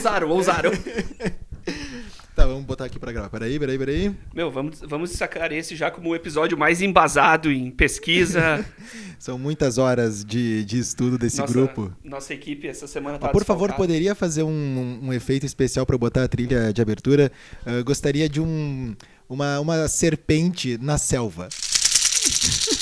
ousaram, ousaram. Tá, vamos botar aqui pra gravar. Peraí, peraí, peraí. Meu, vamos, vamos sacar esse já como o episódio mais embasado em pesquisa. São muitas horas de, de estudo desse nossa, grupo. Nossa equipe essa semana tá Mas, por favor, poderia fazer um, um- efeito especial pra botar a trilha de abertura? Eu gostaria de um, uma, uma serpente na selva.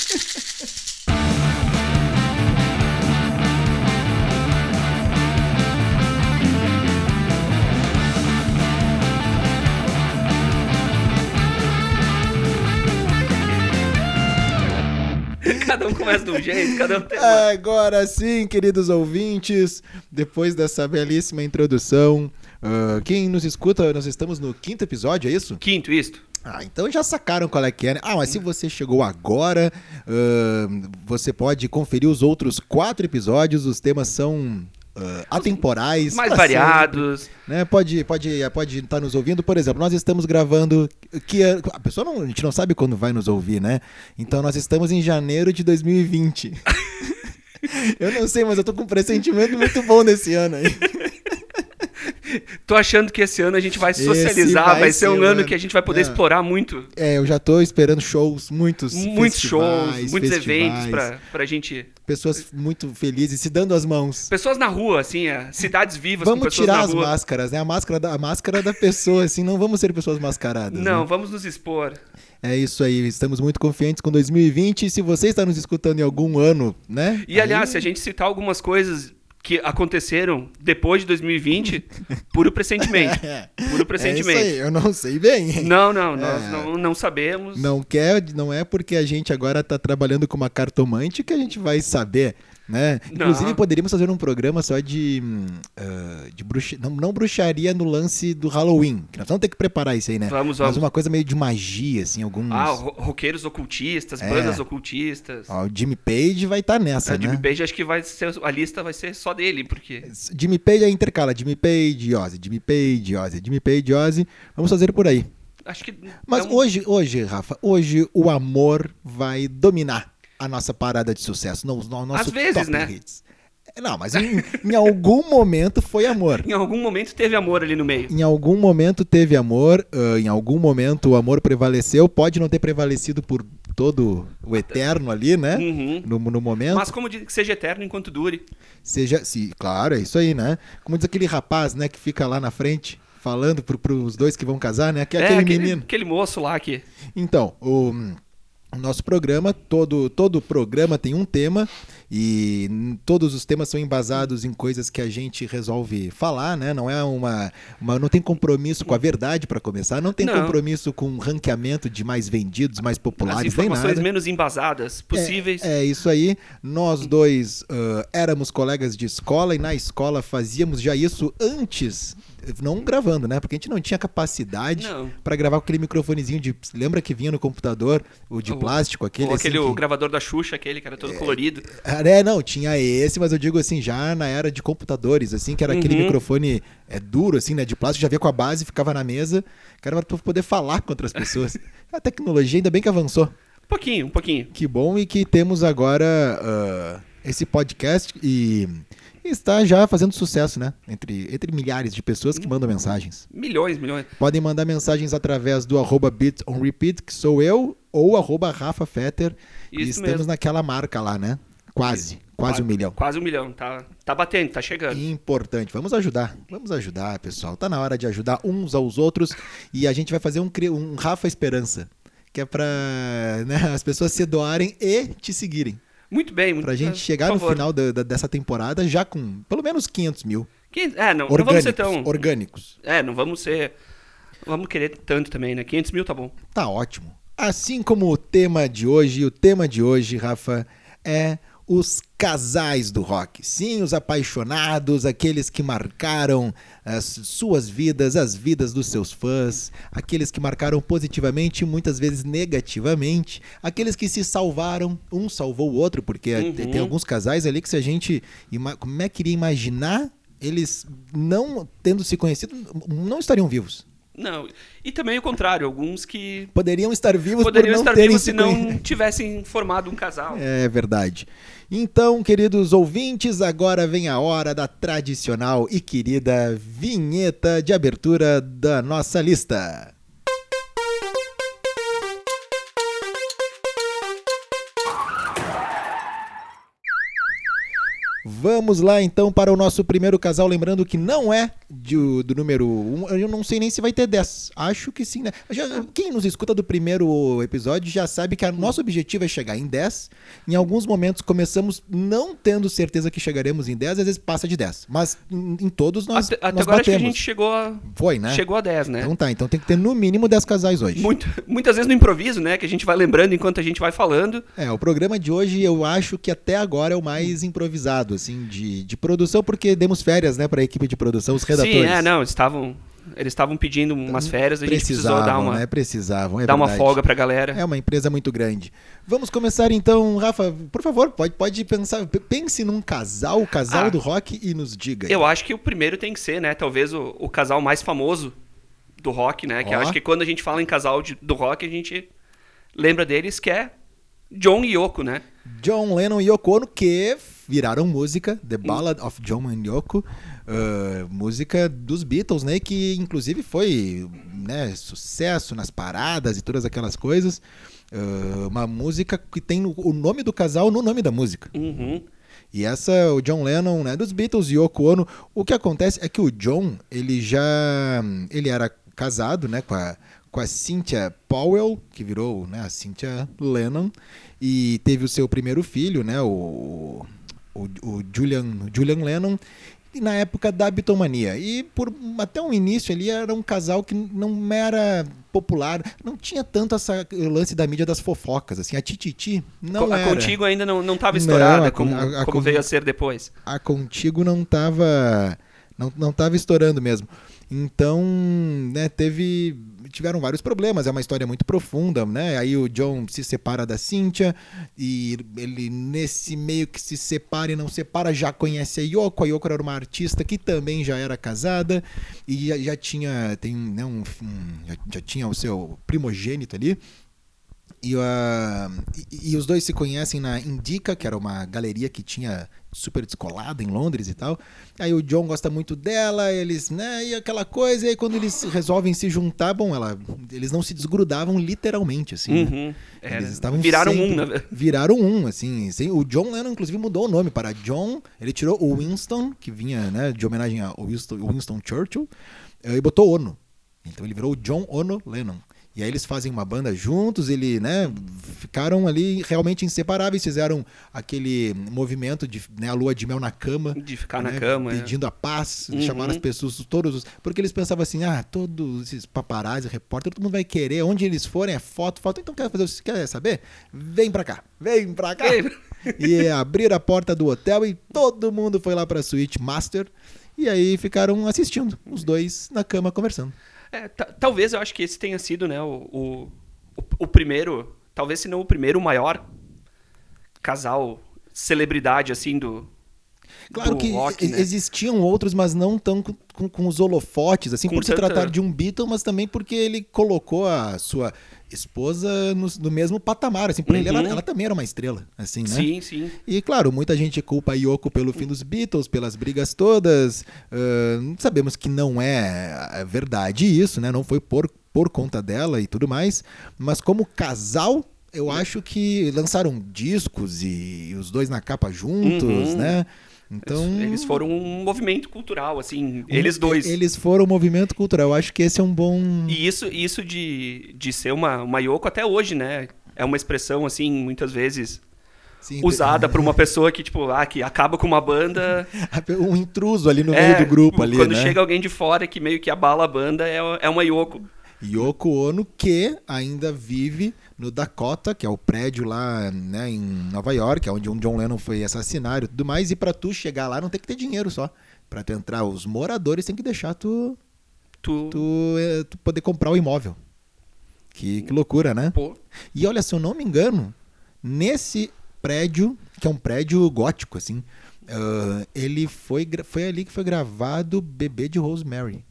Cada um começa de um jeito, cada um tem uma... Agora sim, queridos ouvintes, depois dessa belíssima introdução, ah, quem nos escuta, nós estamos no quinto episódio, é isso? Quinto, isto. Ah, então já sacaram qual é que é, né? Ah, mas se você chegou agora, ahn, você pode conferir os outros quatro episódios, os temas são ah, atemporais. Mais pra variados. sempre, né? Pode pode pode estar nos ouvindo, por exemplo, nós estamos gravando que a pessoa não, a gente não sabe quando vai nos ouvir, né? Então nós estamos em janeiro de 2020. eu não sei, mas eu tô com um pressentimento muito bom nesse ano aí. Tô achando que esse ano a gente vai socializar, vai vai, ser ser um ano ano. que a gente vai poder Não. explorar muito. É, eu já tô esperando shows, muitos Muitos shows, muitos festivais, eventos pra, pra gente. pessoas muito felizes se dando as mãos. Pessoas na rua, assim, é, cidades vivas Vamos tirar as máscaras, né? A máscara da, a máscara da pessoa, assim, não vamos ser pessoas mascaradas. Não, né? vamos nos expor. É isso aí, estamos muito confiantes com 2020. E se você está nos escutando em algum ano, né? E aliás, aí- se a gente citar algumas coisas que aconteceram depois de 2020, puro pressentimento. É, Puro é pressentimento. isso aí, eu não sei bem. Não, não, nós É. não, não sabemos. Não quer, não é porque a gente agora tá trabalhando com uma cartomante que a gente vai saber, né? Inclusive poderíamos fazer um programa só de ah, de bruxa, não, não bruxaria no lance do Halloween, que nós vamos ter que preparar isso aí, né? Vamos, Mas vamos. uma coisa meio de magia, assim, alguns. Ah, ro- roqueiros ocultistas, É. bandas ocultistas. Ó, o Jimmy Page vai estar nessa, a né? Jimmy Page acho que vai ser a lista vai ser só dele, porque Jimmy Page aí intercala, Jimmy Page, Ozzy, Jimmy Page, Ozzy, Jimmy Page, Ozzy. Vamos fazer por aí. acho que Mas é um- hoje, hoje, Rafa, hoje o amor vai dominar a nossa parada de sucesso, no, no nosso Às vezes, top né? hits. Não, mas em, em algum momento foi amor. em algum momento teve amor ali no meio. Em algum momento teve amor, ah, em algum momento o amor prevaleceu, pode não ter prevalecido por todo o eterno ali, né? Uhum. No, no momento. Mas como diz que seja eterno enquanto dure. Seja, se, claro, é isso aí, né? Como diz aquele rapaz, né, que fica lá na frente falando pro, pros dois que vão casar, né? É É, aquele, aquele, menino. aquele moço lá que Então, o, o nosso programa, todo todo programa tem um tema e todos os temas são embasados em coisas que a gente resolve falar, né? Não é uma, uma não tem compromisso com a verdade para começar, não tem Não. compromisso com ranqueamento de mais vendidos, mais as populares, nem informações nada. menos embasadas possíveis. É, é isso aí. Nós dois ah, éramos colegas de escola e na escola fazíamos já isso antes, não gravando, né? Porque a gente não tinha capacidade para gravar com aquele microfonezinho de. Lembra que vinha no computador, o de O- plástico, aquele. Ou aquele assim, o que- gravador da Xuxa, aquele que era todo colorido. É, não, tinha esse, mas eu digo assim, já na era de computadores, assim, que era aquele Uhum. microfone é, duro, assim, né? De plástico, já vinha com a base, ficava na mesa, que era pra poder falar com outras pessoas. a tecnologia ainda bem que avançou. Um pouquinho, um pouquinho. Que bom e que temos agora ah, esse podcast e está já fazendo sucesso, né? Entre, entre milhares de pessoas que mandam mensagens. Milhões, milhões. Podem mandar mensagens através do arroba que sou eu, ou arroba Rafa Fetter. e Isso estamos mesmo. naquela marca lá, né? Quase, quase um milhão. Quase um milhão. Tá, tá batendo, tá chegando. Importante. Vamos ajudar. Vamos ajudar, pessoal. Tá na hora de ajudar uns aos outros. E a gente vai fazer um, um Rafa Esperança. Que é pra né, as pessoas se doarem e te seguirem. Muito bem, muito Pra gente chegar no final da- da- dessa temporada já com pelo menos 500 mil. Que- É, não, não vamos ser tão. Orgânicos. É, não vamos ser. Não vamos querer tanto também, né? 500 mil tá bom. Tá ótimo. Assim como o tema de hoje, o tema de hoje, Rafa, é os casais do rock. Sim, os apaixonados, aqueles que marcaram as suas vidas, as vidas dos seus fãs, aqueles que marcaram positivamente e muitas vezes negativamente, aqueles que se salvaram, um salvou o outro, porque Uhum. tem alguns casais ali que se a gente, como é que iria imaginar, eles não tendo se conhecido, não estariam vivos. Não. E também o contrário, alguns que Poderiam estar vivos poderiam estar vivos se não tivessem formado um casal. É verdade. Então, queridos ouvintes, agora vem a hora da tradicional e querida vinheta de abertura da nossa lista. Vamos lá então para o nosso primeiro casal, lembrando que não é de- do número 1, eu não sei nem se vai ter 10. Acho que sim, né? Já- quem nos escuta do primeiro episódio já sabe que o nosso objetivo é chegar em 10. Em alguns momentos começamos não tendo certeza que chegaremos em 10, às vezes passa de 10. Mas em, em todos nós, até até nós agora acho que a batemos. gente chegou a, Foi, né? chegou a 10, né? Então tá, então tem que ter no mínimo 10 casais hoje. Muito- muitas vezes no improviso, né? Que a gente vai lembrando enquanto a gente vai falando. É, o programa de hoje eu acho que até agora é o mais improvisado, assim, de, de produção, porque demos férias, né, pra equipe de produção, os Sim, é, não, eles estavam eles estavam pedindo umas férias, a gente precisou dar uma né? Precisavam, é dar uma folga pra galera. É uma empresa muito grande. Vamos começar então, Rafa, por favor, pode, pode pensar, pense num casal, o casal Ah. do rock e nos diga. Eu acho que o primeiro tem que ser, né? Talvez o, o casal mais famoso do rock, né? Que eu acho que quando a gente fala em casal de- do rock, a gente lembra deles que é John e Yoko, né? John Lennon e Yoko Ono, que viraram música, The Ballad of John and Yoko, uh, música dos Beatles, né? Que inclusive foi né, sucesso nas paradas e todas aquelas coisas. Uh, uma música que tem o- nome do casal no nome da música. Uhum. E essa, o John Lennon, né, dos Beatles e Yoko Ono, o que acontece é que o John, ele já, ele era casado, né, com a, com a Cynthia Powell, que virou, né, a Cynthia Lennon, e teve o seu primeiro filho, né, o, o, o Julian, Julian Lennon, na época da Beatlemania. E por até o início ali era um casal que não era popular, não tinha tanto essa lance da mídia das fofocas, assim, a Tititi não a era. Contigo ainda não, não tava Não, estourada a como, a- a como veio a ser depois. a Contigo não tava não, não tava estourando mesmo. Então, né, teve tiveram vários problemas, é uma história muito profunda, né? Aí o John se separa da Cynthia e ele nesse meio que se separa e não separa já conhece a Yoko, a Yoko era uma artista que também já era casada e já, já tinha tem né, um, um- já, já tinha o seu primogênito ali. E, ah, e- e os dois se conhecem na Indica, que era uma galeria que tinha super descolada em Londres e tal. Aí o John gosta muito dela, eles, né, e aquela coisa, e aí quando eles resolvem se juntar, bom, ela, eles não se desgrudavam literalmente, assim. né? Uhum. É, Eles estavam viraram sempre- um, verdade. Viraram um, assim. sem- O John Lennon, inclusive, mudou o nome para John. Ele tirou o Winston, que vinha, né, de homenagem ao Winston, Winston Churchill, eh, e botou Ono. Então ele virou o John Ono Lennon. E aí eles fazem uma banda juntos, ele, né, ficaram ali realmente inseparáveis, fizeram aquele movimento de né, a lua de mel na cama, De ficar na né, cama. é. pedindo a paz, Uhum. chamaram as pessoas, todos os. Porque eles pensavam assim: ah, todos esses paparazzi, repórter, todo mundo vai querer, onde eles forem é foto, foto. Então quer fazer o- quer saber? Vem pra cá, vem pra cá. Ei, E abriram a porta do hotel e todo mundo foi lá pra suíte master. E aí ficaram assistindo, os dois na cama conversando. É, ta- talvez eu acho que esse tenha sido, né, o, o, o- primeiro, talvez se não o primeiro, o maior casal celebridade, assim, do, Claro do que rock, né? existiam outros, mas não tão com, com- os holofotes, assim, Com por se tanta- tratar de um Beatle, mas também porque ele colocou a sua esposa no, no mesmo patamar, assim, pra ele ela, Uhum. ela também era uma estrela, assim, né? Sim, sim. E claro, muita gente culpa a Yoko pelo fim dos Beatles, pelas brigas todas. ahn, sabemos que não é é verdade isso, né? Não foi por, por conta dela e tudo mais. Mas como casal, eu acho que lançaram discos e, os dois na capa juntos, Uhum. né? Então. Eles foram um movimento cultural, assim, eles dois. Eles foram um movimento cultural. Eu acho que esse é um bom. E isso, isso de, de ser uma, uma Yoko até hoje, né? É uma expressão, assim, muitas vezes sim, usada por uma pessoa que, tipo, ah, que acaba com uma banda. Um intruso ali no é, meio do grupo ali, Quando né? chega alguém de fora que meio que abala a banda, é, é uma Yoko. Yoko Ono, que ainda vive no Dakota, que é o prédio lá né, em Nova York, é onde um John Lennon foi assassinado e tudo mais. E pra tu chegar lá não tem que ter dinheiro só. Pra tu entrar, os moradores têm que deixar tu, Tu, tu, eh, tu poder comprar o imóvel. Que, que loucura, né? pô, E olha, se eu não me engano, nesse prédio, que é um prédio gótico, assim, ah, ele foi, foi ali que foi gravado Bebê de Rosemary.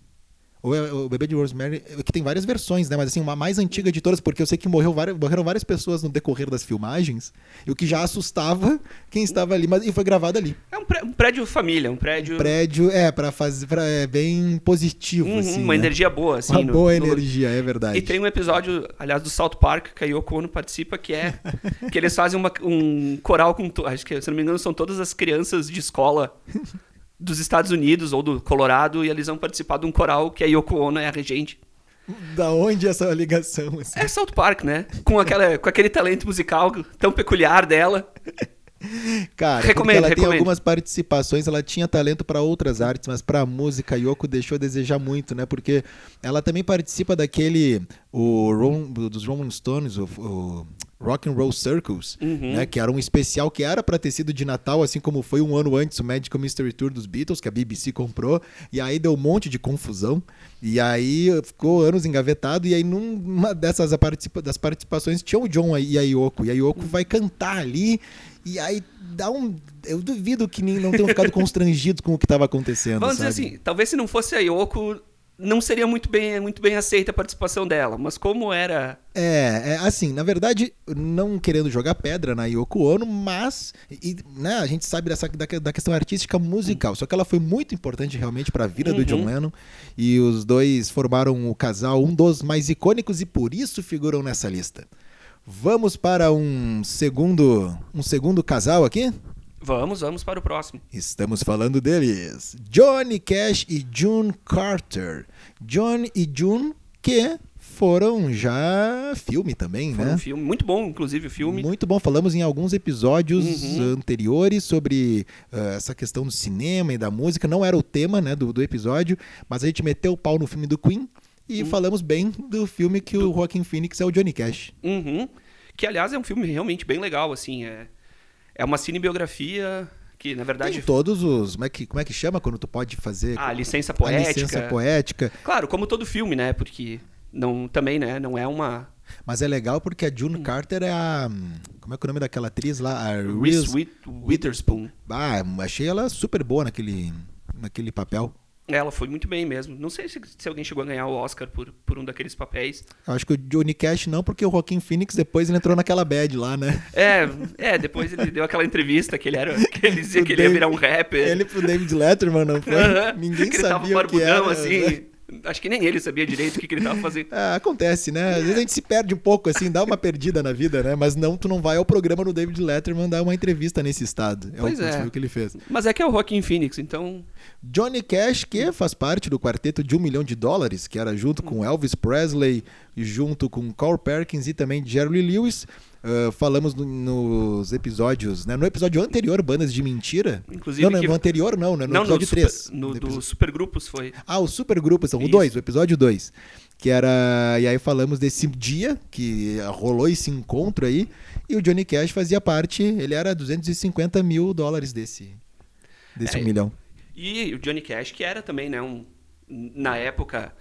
Ou é o Bebê de Rosemary, que tem várias versões, né? Mas assim, uma mais antiga de todas, porque eu sei que morreu várias, morreram várias pessoas no decorrer das filmagens, e o que já assustava quem estava ali, mas e foi gravado ali. É um, pré- um prédio família, um prédio. Prédio, é, pra fazer. Pra, é bem positivo, Uhum, assim. uma né? energia boa, assim. Uma no- boa no- energia, é verdade. E tem um episódio, aliás, do South Park, que a Yoko Ono participa, que é que eles fazem uma- um coral com, acho que, se não me engano, são todas as crianças de escola dos Estados Unidos ou do Colorado, e eles vão participar de um coral que a Yoko Ono é a regente. Da onde essa ligação? Assim? É South Park, né? Com, aquela, com aquele talento musical tão peculiar dela. Cara, Recomendo, ela tem recomendo. algumas participações, ela tinha talento para outras artes, mas para música Yoko deixou a desejar muito, né? Porque ela também participa daquele o Ron- dos Rolling Stones, o, o Rock and Roll Circles, Uhum. né? Que era um especial que era para ter sido de Natal, assim como foi um ano antes o Magical Mystery Tour dos Beatles, que a BBC comprou, e aí deu um monte de confusão, e aí ficou anos engavetado, e aí numa dessas participa- das participações tinha o John e a Yoko, e a Yoko vai cantar ali, e aí dá um. Eu duvido que nem, não tenham ficado constrangidos com o que estava acontecendo. Vamos sabe? dizer assim, talvez se não fosse a Yoko, não seria muito bem, muito bem aceita a participação dela. Mas como era É, é, assim, na verdade, não querendo jogar pedra na Yoko Ono, mas e, né, a gente sabe dessa, da, da questão artística musical. Só que ela foi muito importante realmente para a vida do Uhum. John Lennon. E os dois formaram o casal, um dos mais icônicos, e por isso figuram nessa lista. Vamos para um segundo, um segundo casal aqui? Vamos, vamos para o próximo. Estamos falando deles. Johnny Cash e June Carter. John e June que foram já filme também, Foi né? um filme muito bom, inclusive o filme. Muito bom. Falamos em alguns episódios Uhum. anteriores sobre ah, essa questão do cinema e da música. Não era o tema né, do, do episódio, mas a gente meteu o pau no filme do Queen e falamos bem do filme que o Joaquin Phoenix é o Johnny Cash. Uhum. Que aliás é um filme realmente bem legal, assim, é é uma cinebiografia que na verdade Tem todos os. Como é, que, como é que chama quando tu pode fazer a licença a poética. licença poética? Claro, como todo filme, né? Porque não também, né, não é uma Mas é legal porque a Hum. June Carter é a. Como é que é o nome daquela atriz lá? A Reese Reese. With- Witherspoon. Ah, achei ela super boa naquele, naquele papel. Ela foi muito bem mesmo. Não sei se, se alguém chegou a ganhar o Oscar por, por um daqueles papéis. Acho que o Johnny Cash não, porque o Joaquin Phoenix depois ele entrou naquela bad lá, né? É, é, depois ele deu aquela entrevista que ele era, que ele dizia que ele ia David- virar um rapper. Ele pro David Letterman, não foi? Ninguém que ele tava sabia o que era. assim. Acho que nem ele sabia direito o que, que ele tava fazendo. Ah, acontece, né? Às vezes a gente se perde um pouco, assim, dá uma perdida na vida, né? Mas não, tu não vai ao programa do David Letterman dar uma entrevista nesse estado. É Pois o, é. que ele fez. Mas é que é o Joaquin Phoenix, então. Johnny Cash, que faz parte do quarteto de um milhão de dólares, que era junto com Elvis Presley, junto com Carl Perkins e também Jerry Lewis. Ah, falamos no- nos episódios, né? No episódio anterior, Bandas de Mentira. Inclusive não, não, que- no anterior não, né? No não, no, episódio super, 3. no, No do Supergrupos foi. Ah, o supergrupo, são o Isso. 2, o episódio 2. Que era. E aí falamos desse dia que rolou esse encontro aí. E o Johnny Cash fazia parte, ele era 250 mil dólares desse. Desse É, um milhão. E o Johnny Cash, que era também, né, um, na época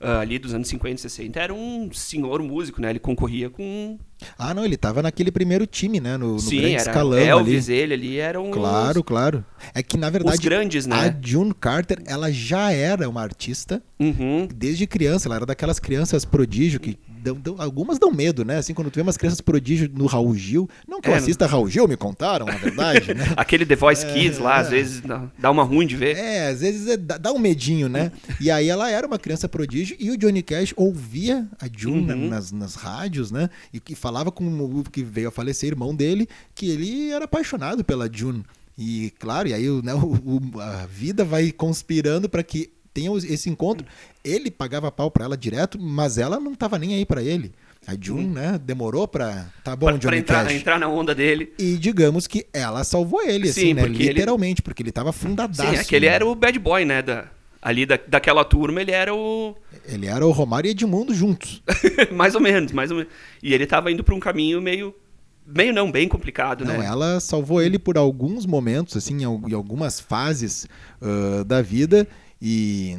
ah, ali dos anos 50 e 60, era um senhor músico, né? Ele concorria com. Ah, não, ele tava naquele primeiro time, né? No, no Sim, grande era escalão Elvis, ali. ele ali eram Claro, claro. É que, na verdade, os grandes, né? a June Carter, ela já era uma artista Uhum. desde criança. Ela era daquelas crianças prodígio que dão- dão- algumas dão medo, né? Assim, quando tu vê umas crianças prodígio no Raul Gil. Não que eu É, assista Raul Gil, me contaram, na verdade, né? Aquele The Voice Kids lá, às vezes dá, uma ruim de ver. É, às vezes é- dá, um medinho, né? E aí ela era uma criança prodígio e o Johnny Cash ouvia a June Uhum. nas, nas rádios, né? E que falava com o que veio a falecer, irmão dele, que ele era apaixonado pela June. E claro, e aí né, o- a vida vai conspirando para que tenha esse encontro. Ele pagava pau pra ela direto, mas ela não tava nem aí pra ele. A June, né, demorou pra. Tá bom, Pra, pra Johnny entrar, Cash. entrar na onda dele. E digamos que ela salvou ele, assim, Sim, né? porque ele- Literalmente, porque ele tava fundadaço. Sim, aquele né? era o bad boy, né? Da, ali da, daquela turma, ele era o. Ele era o Romário e Edmundo juntos. mais ou menos, mais ou menos. E ele tava indo pra um caminho meio. Meio não, bem complicado, Não, né? ela salvou ele por alguns momentos, assim, em al- em algumas fases ah, da vida e,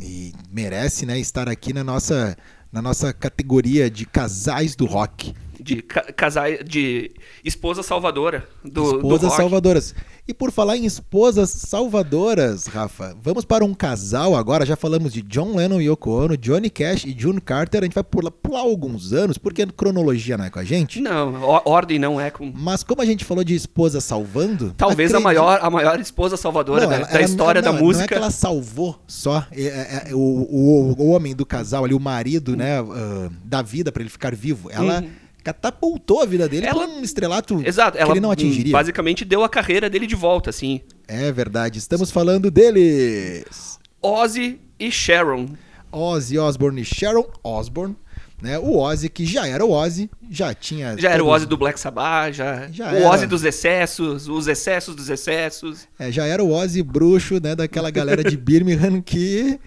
e merece, né, estar aqui na nossa, na nossa categoria de casais do rock. De ca casais, de esposa salvadora do, do Esposas rock. salvadoras. E por falar em esposas salvadoras, Rafa, vamos para um casal agora. Já falamos de John Lennon e Yoko Ono, Johnny Cash e June Carter. A gente vai pular, pular alguns anos, porque cronologia não é com a gente. Não, ordem não é com. Mas como a gente falou de esposa salvando. Talvez a maior, a maior esposa salvadora Não, da, ela- da ela- história não, da Não é música. que ela salvou só é, é, é, o, o, o homem do casal ali, o marido, né, ah, da vida pra ele ficar vivo. Ela Uhum. Catapultou a vida dele Ela- pra um estrelato Exato, que ela ele não atingiria. basicamente deu a carreira dele de volta, assim. É verdade. Estamos falando deles. Ozzy e Sharon. Ozzy Osbourne e Sharon Osbourne. Né? O Ozzy, que já era o Ozzy, já tinha. Já era o Ozzy do Black Sabbath, já, Já o era. Ozzy dos excessos, os excessos dos excessos. É, já era o Ozzy bruxo, né? Daquela galera de Birmingham que.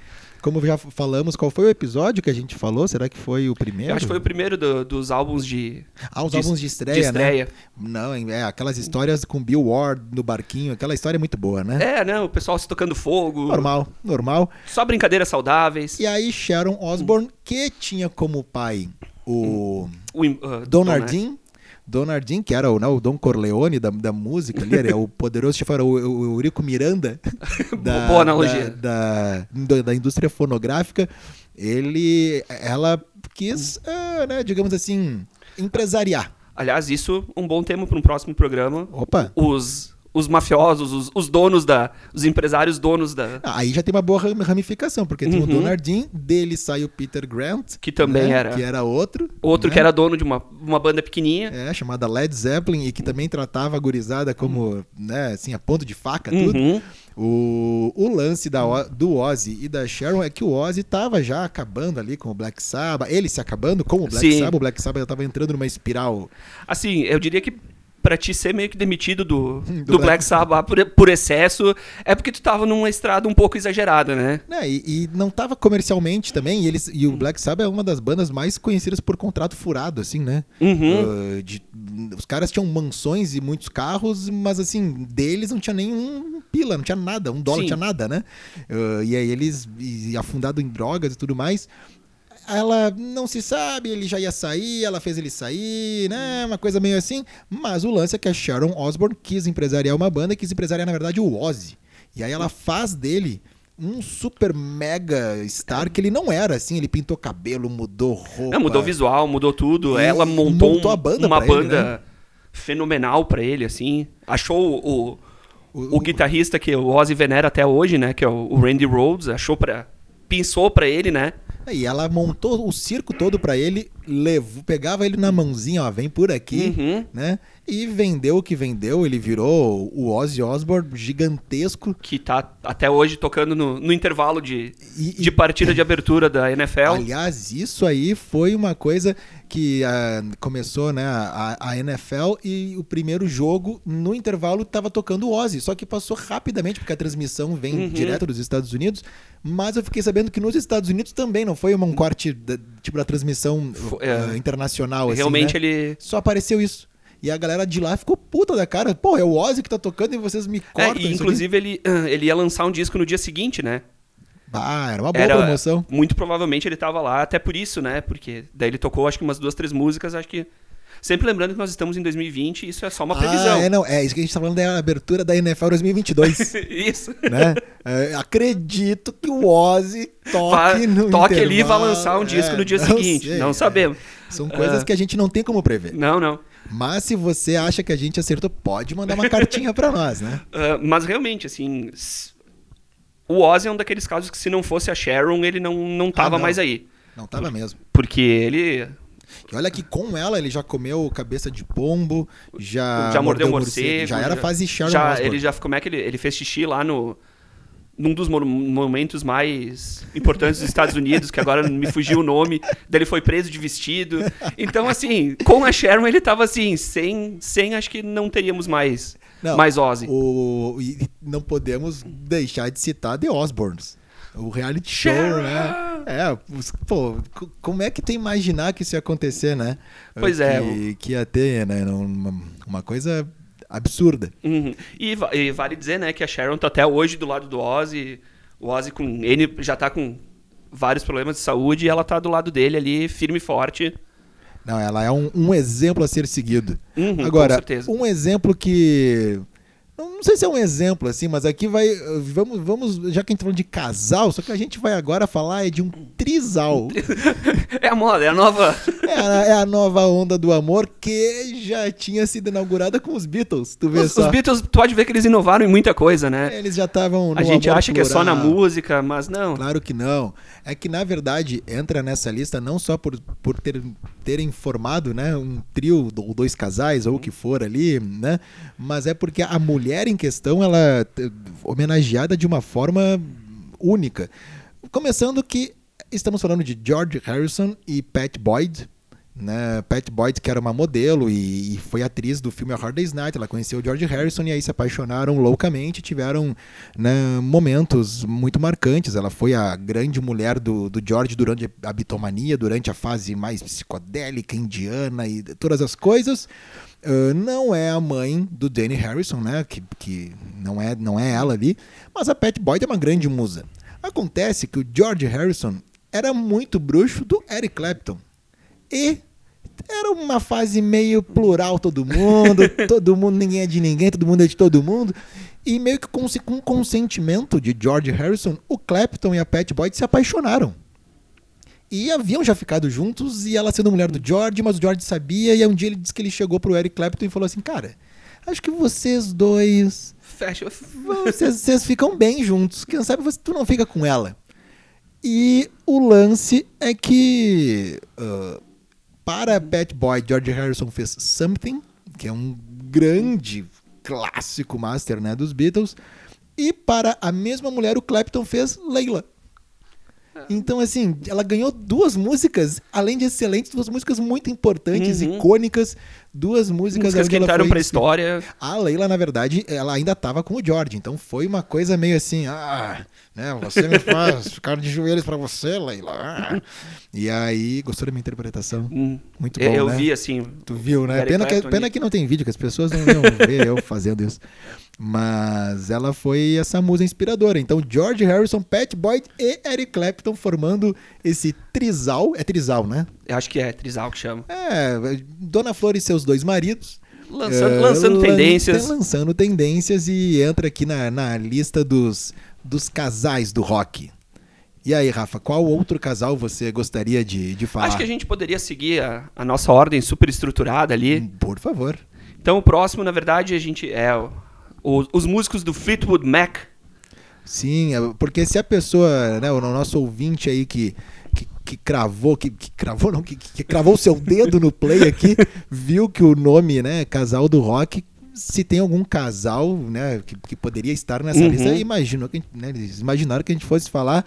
Como já falamos, qual foi o episódio que a gente falou? Será que foi o primeiro? Eu acho que foi o primeiro do- dos álbuns de. Ah, os de- álbuns de estreia, de estreia. né? Não, é aquelas histórias com Bill Ward no barquinho, aquela história é muito boa, né? É, né? O pessoal se tocando fogo. Normal, normal. Só brincadeiras saudáveis. E aí Sharon Osbourne, que tinha como pai o O, im- uh, Donardin, Donardin, que era o, né, o Don Corleone da, da música ali, era o poderoso chefe, era o, o Eurico Miranda da, Boa analogia. Da, da, da indústria fonográfica. Ele, ela quis, ah, né, digamos assim, empresariar. Aliás, isso um bom tema para um próximo programa. Opa! Os, os mafiosos, os, os donos da. Os empresários donos da. Aí já tem uma boa ram- ramificação, porque tem o Uhum. Donardin, dele sai o Peter Grant, Que também né, era- que era outro. Outro né? que era dono de uma, uma banda pequenininha. É, chamada Led Zeppelin, e que também tratava a gurizada como, né, assim, a ponto de faca, tudo. Uhum. O, o lance da, do Ozzy e da Sharon é que o Ozzy tava já acabando ali com o Black Sabbath, ele se acabando com o Black Sim. Sabbath, o Black Sabbath já tava entrando numa espiral. Assim, eu diria que pra ti ser meio que demitido do, do, Do Black, Black Sabbath por, por excesso, é porque tu tava numa estrada um pouco exagerada, né? Né, e, e não tava comercialmente também, e, eles, e o Black Sabbath é uma das bandas mais conhecidas por contrato furado, assim, né? Uhum. Uh, de- os caras tinham mansões e muitos carros, mas assim, deles não tinha nenhum pila, não tinha nada, um dólar, Sim. não tinha nada, né? Uh, e aí eles, e afundado em drogas e tudo mais. Ela não se sabe, ele já ia sair, ela fez ele sair, né? Uma coisa meio assim. Mas o lance é que a Sharon Osbourne quis empresariar uma banda, quis empresariar, na verdade, o Ozzy. E aí ela faz dele um super mega star que ele não era, assim. Ele pintou cabelo, mudou roupa. É, mudou visual, mudou tudo. E Ela montou, montou a banda uma pra ele, banda né? fenomenal pra ele, assim. Achou o, o, O- guitarrista que o Ozzy venera até hoje, né? Que é o, Randy Rhodes. Achou pra... Pensou pra ele, né? E ela montou o circo todo pra ele, levou, pegava ele na mãozinha, ó, vem por aqui, Uhum. né? E vendeu o que vendeu, ele virou o Ozzy Osbourne gigantesco. Que tá até hoje tocando no, no intervalo de, E- e- de partida de abertura da NFL. Aliás, isso aí foi uma coisa que ah, começou, né, a, a NFL e o primeiro jogo, no intervalo, tava tocando o Ozzy, só que passou rapidamente, porque a transmissão vem Uhum. direto dos Estados Unidos, mas eu fiquei sabendo que nos Estados Unidos também não foi um corte da, tipo da transmissão é. internacional, assim, Realmente né? ele... Só apareceu isso. E a galera de lá ficou puta da cara. Pô, é o Ozzy que tá tocando e vocês me É, cortam e isso aqui. inclusive ele, ah, ele ia lançar um disco no dia seguinte, né? Ah, era uma boa Era, promoção. Muito provavelmente ele tava lá, até por isso, né? Porque daí ele tocou acho que umas duas, três músicas, acho que. Sempre lembrando que nós estamos em 2020, isso é só uma previsão. Ah, é, não, é isso que a gente tá falando da abertura da NFL 2022. isso. né? É, acredito que o Ozzy Vá- toque no toque ali e vai intervalo. lançar um disco É, no dia não seguinte. sei, não é. sabemos. São coisas Ah. que a gente não tem como prever. Não, não. Mas se você acha que a gente acertou, pode mandar uma cartinha pra nós, né? Ah, mas realmente, assim. O Ozzy é um daqueles casos que se não fosse a Sharon, ele não, não tava não. mais aí. Não tava mesmo. Porque ele E olha que com ela ele já comeu cabeça de pombo, já, já mordeu morcego. já era fase Sharon já. Ele já, como é que ele, ele fez xixi lá no num dos mo- momentos mais importantes dos Estados Unidos, que agora me fugiu o nome, daí ele foi preso de vestido. Então, assim, com a Sharon ele tava assim, sem, sem acho que não teríamos mais, Não, mais Ozzy. O, e não podemos deixar de citar The Osbournes. O reality show, né? É, pô, co- como é que tu imaginar que isso ia acontecer, né? Pois que, é, Que ia ter, né? Uma, uma coisa absurda. Uhum. E, e vale dizer, né, que a Sharon tá até hoje do lado do Ozzy. O Ozzy com ele já tá com vários problemas de saúde e ela tá do lado dele ali, firme e forte. Não, ela é um, um exemplo a ser seguido. Uhum, Agora, com certeza. um exemplo que. Não sei se é um exemplo, assim, mas aqui vai. Vamos, vamos. Já que a gente tá falando de casal, só que a gente vai agora falar é de um trisal. É a moda, é a nova. É a, é a nova onda do amor que já tinha sido inaugurada com os Beatles. Tu vê Os, só. os Beatles, tu pode ver que eles inovaram em muita coisa, né? Eles já estavam a gente acha que é só na música, mas não. Claro que não. É que, na verdade, entra nessa lista não só por, por ter, terem formado né, um trio ou dois casais, ou o que for ali, né? Mas é porque a mulher em questão, ela é homenageada de uma forma única. Começando que estamos falando de George Harrison e Pat Boyd. Né? Pat Boyd, que era uma modelo e, e foi atriz do filme A Hard Day's Night, ela conheceu o George Harrison e aí se apaixonaram loucamente, tiveram né, momentos muito marcantes. Ela foi a grande mulher do, do George durante a bitomania, durante a fase mais psicodélica, indiana e todas as coisas. Uh, não é a mãe do Danny Harrison, né? Que, que não, é, não é ela ali, mas a Pat Boyd é uma grande musa. Acontece que o George Harrison era muito bruxo do Eric Clapton. E era uma fase meio plural todo mundo, todo mundo, ninguém é de ninguém, todo mundo é de todo mundo. E meio que com, com consentimento de George Harrison, o Clapton e a Pat Boyd se apaixonaram. E haviam já ficado juntos, e ela sendo mulher do George, mas o George sabia, e aí um dia ele disse que ele chegou pro Eric Clapton e falou assim, cara, acho que vocês dois, Fecha. vocês, vocês ficam bem juntos, quem sabe você, tu não fica com ela. E o lance é que uh, para Pat Boyd, George Harrison fez Something, que é um grande clássico master né, dos Beatles, e para a mesma mulher o Clapton fez Leila. Então, assim, ela ganhou duas músicas, além de excelentes, duas músicas muito importantes, Uhum. icônicas, duas músicas, Músicas que entraram foi pra história. a Leila, na verdade, ela ainda estava com o George, então foi uma coisa meio assim, ah, né, você me faz ficar de joelhos pra você, Leila. ah. E aí, gostou da minha interpretação? Hum. Muito Eu- bom, eu né? vi assim. Tu viu, né? Pena que, Clapton pena que não tem vídeo, que as pessoas não iam ver eu fazendo isso. Mas ela foi essa musa inspiradora. Então, George Harrison, Pat Boyd e Eric Clapton formando esse trisal. É trisal, né? Eu acho que é Trisal que chama. É, Dona Flor e seus dois maridos. Lançando, É, lançando lan- tendências. Lançando tendências e entra aqui na, na lista dos, dos casais do rock. E aí, Rafa, qual outro casal você gostaria de, de falar? Acho que a gente poderia seguir a, a nossa ordem super estruturada ali. Por favor. Então o próximo, na verdade, a gente é o- o- os músicos do Fleetwood Mac. Sim, é, porque se a pessoa, né, o nosso ouvinte aí que, que, cravou, que, que cravou não, que, que cravou o seu dedo no play aqui, viu que o nome, né, Casal do Rock, se tem algum casal, né, que, que poderia estar nessa Uhum. lista, imagino que, né, eles imaginaram que a gente fosse falar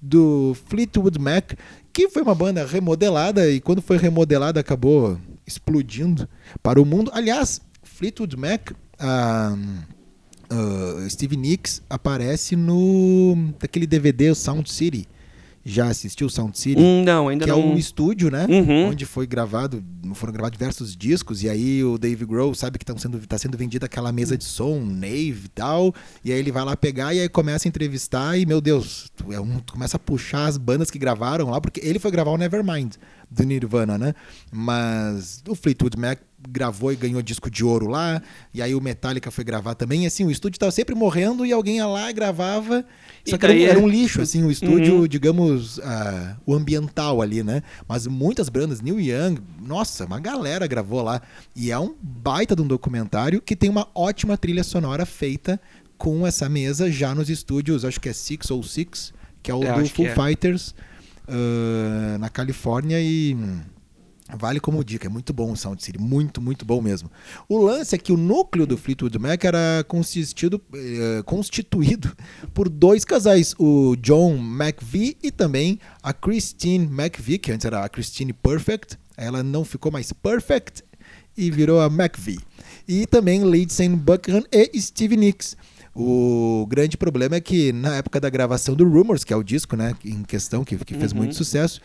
do Fleetwood Mac, que foi uma banda remodelada e quando foi remodelada acabou explodindo para o mundo. Aliás, Fleetwood Mac, ah, ah, Steve Nicks aparece no daquele DVD o Sound City. Já assistiu Sound City? Hum, não, ainda que é não. um estúdio, né? Uhum. Onde foi gravado, foram gravados diversos discos, e aí o Dave Grohl sabe que tá sendo, tá sendo vendida aquela mesa de som, Nave e tal, e aí ele vai lá pegar e aí começa a entrevistar, e meu Deus, tu, é um, tu começa a puxar as bandas que gravaram lá, porque ele foi gravar o Nevermind do Nirvana, né? Mas o Fleetwood Mac gravou e ganhou disco de ouro lá, e aí o Metallica foi gravar também, e assim, o estúdio tava sempre morrendo e alguém ia lá e gravava, só que era um, era um lixo, assim, o estúdio, Uhum. digamos, ah, o ambiental ali, né? Mas muitas bandas, Neil Young, nossa, uma galera gravou lá. E é um baita de um documentário que tem uma ótima trilha sonora feita com essa mesa já nos estúdios, acho que é Six ou Six, que é o É, do Foo é. Fighters, ah, na Califórnia e. hum, Vale como dica, é muito bom o Sound City, muito, muito bom mesmo. O lance é que o núcleo do Fleetwood Mac era consistido, eh, constituído por dois casais, o John McVie e também a Christine McVie, que antes era a Christine Perfect, ela não ficou mais Perfect e virou a McVie. E também Lindsey Buckingham e Steve Nicks. O grande problema é que na época da gravação do Rumors, que é o disco né, em questão, que, que fez Uhum. muito sucesso,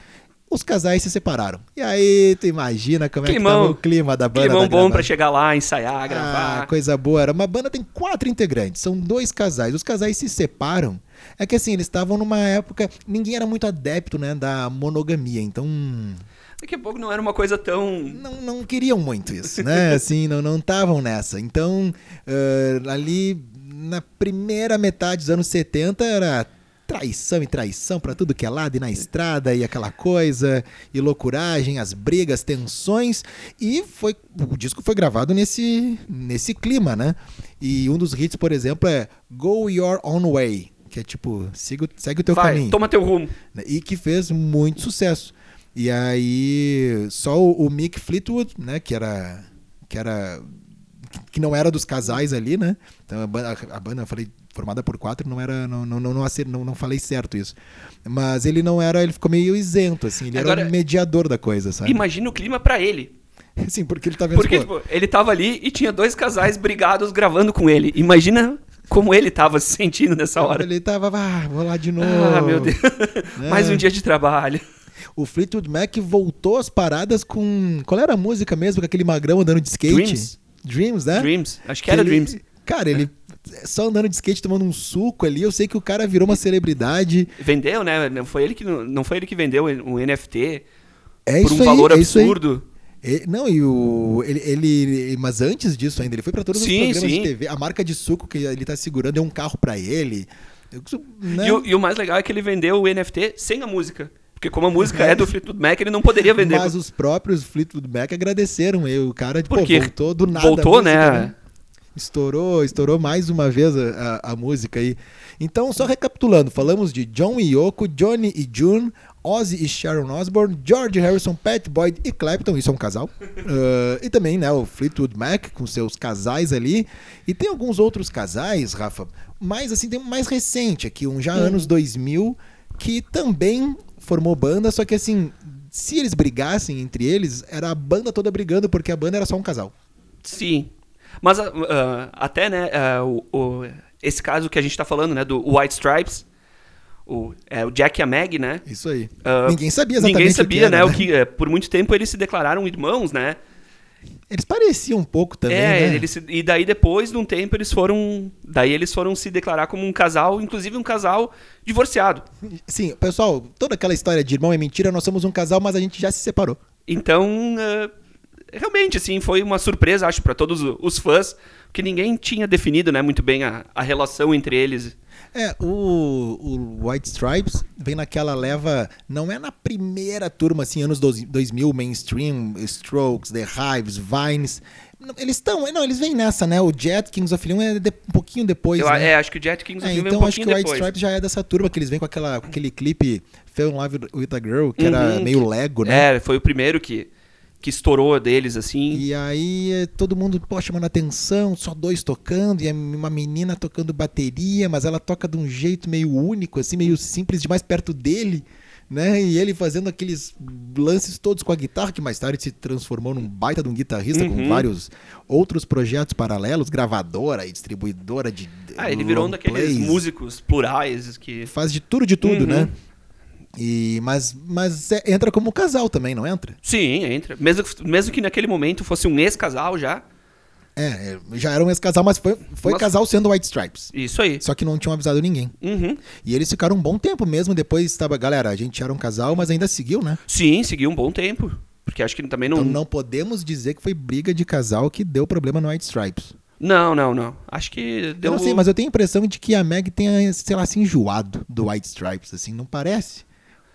os casais se separaram. E aí, tu imagina como é que Climão. tava o clima da banda. Climão bom pra chegar lá, ensaiar, gravar. Ah, coisa boa. Era uma banda tem quatro integrantes, são dois casais. Os casais se separam. É que assim, eles estavam numa época, ninguém era muito adepto, né, da monogamia. Então, Daqui a pouco não era uma coisa tão. Não, não queriam muito isso, né? Assim, não não estavam nessa. Então, uh, ali na primeira metade dos anos 70 era traição e traição para tudo que é lado e na estrada e aquela coisa e loucuragem, as brigas, tensões e foi o disco foi gravado nesse nesse clima, né? E um dos hits, por exemplo, é Go Your Own Way, que é tipo, siga, segue o teu Vai, caminho. toma teu rumo. E que fez muito sucesso. E aí, só o, o Mick Fleetwood, né, que era que era que não era dos casais ali, né? Então a banda, a banda eu falei formada por quatro, não era não não, não, não, não, não falei certo isso. Mas ele não era, ele ficou meio isento assim, ele era Agora- o mediador da coisa, sabe? Imagina o clima pra ele. Sim, porque ele tá vendo Porque, tipo, ele tava ali e tinha dois casais brigados gravando com ele. Imagina como ele tava se sentindo nessa hora. ele tava, ah, vou lá de novo. Ah, meu Deus. Mais um dia de trabalho. O Fleetwood Mac voltou às paradas com qual era a música mesmo, com aquele magrão andando de skate? Dreams. Dreams, né? Dreams. Acho que era ele- Dreams. Cara, ele só andando de skate tomando um suco ali, eu sei que o cara virou uma celebridade. Vendeu, né? Não foi ele que, não foi ele que vendeu um NFT É por um aí, valor é absurdo. E- não, e o. Ele, ele- Mas antes disso ainda, ele foi pra todos Sim, os programas sim. de TV. A marca de suco que ele tá segurando é um carro pra ele. Eu- né? E, o, e o mais legal é que ele vendeu o NFT sem a música. Porque como a música é do Fleetwood Mac, ele não poderia vender. Mas os próprios Fleetwood Mac agradeceram ele. O cara pô, Porque voltou do nada. voltou, música, né? Estourou, estourou mais uma vez a, a- a música aí. Então, só recapitulando, falamos de John e Yoko, Johnny e June, Ozzy e Sharon Osbourne, George Harrison, Pat Boyd e Clapton, isso é um casal. Uh, e também, né, o Fleetwood Mac com seus casais ali. E tem alguns outros casais, Rafa, mais assim, tem um mais recente aqui, um já anos 2000, que também formou banda, só que assim, se eles brigassem entre eles, era a banda toda brigando, porque a banda era só um casal. Sim. Mas ah, até, né, ah, o, o- esse caso que a gente tá falando, né, do White Stripes, o, é, o Jack e a Meg, né? Isso aí. ah, Ninguém sabia exatamente Ninguém o que sabia, era, né, né? o que eh, por muito tempo eles se declararam irmãos, né? Eles pareciam um pouco também, é, né? eles e daí depois de um tempo eles foram, daí eles foram se declarar como um casal, inclusive um casal divorciado. Sim, pessoal, toda aquela história de irmão é mentira, nós somos um casal, mas a gente já se separou. Então, ah, realmente, assim, foi uma surpresa, acho, para todos os fãs, que ninguém tinha definido, né, muito bem a, a relação entre eles. É, o, o White Stripes vem naquela leva, não é na primeira turma, assim, anos dois- 2000, mainstream, Strokes, The Hives, Vines. Eles estão, não, eles vêm nessa, né? O Jet, Kings of Leon é de- um pouquinho depois, Eu, né? é, acho que o Jet Kings É, of Leon então veio um acho que o White depois. Stripes já é dessa turma, que eles vêm com, aquela, com aquele clipe Fell in Love with a Girl, que era Uhum, meio Lego, né? É, foi o primeiro que, que estourou deles, assim. E aí eh, todo mundo, pô, chamando atenção, só dois tocando, e é uma menina tocando bateria, mas ela toca de um jeito meio único, assim, meio simples, demais perto dele, né? E ele fazendo aqueles lances todos com a guitarra, que mais tarde se transformou num baita de um guitarrista com Uhum. vários outros projetos paralelos, gravadora e distribuidora de. Ah, ele virou um daqueles plays. músicos plurais que... Faz de tudo de tudo, Uhum. né? E, mas mas é- entra como casal também, não entra? Sim, entra. Mesmo, que- mesmo que naquele momento fosse um ex-casal já. É, é, já era um ex-casal, mas foi, foi casal sendo White Stripes. Isso aí. Só que não tinham avisado ninguém. Uhum. E eles ficaram um bom tempo mesmo. Depois estava, galera, a gente era um casal, mas ainda seguiu, né? Sim, seguiu um bom tempo. Porque acho que também não... Então não podemos dizer que foi briga de casal que deu problema no White Stripes. Não, não, não. Acho que deu... Eu não sei, mas eu tenho a impressão de que a Meg tenha, sei lá, se enjoado do White Stripes, assim, não parece?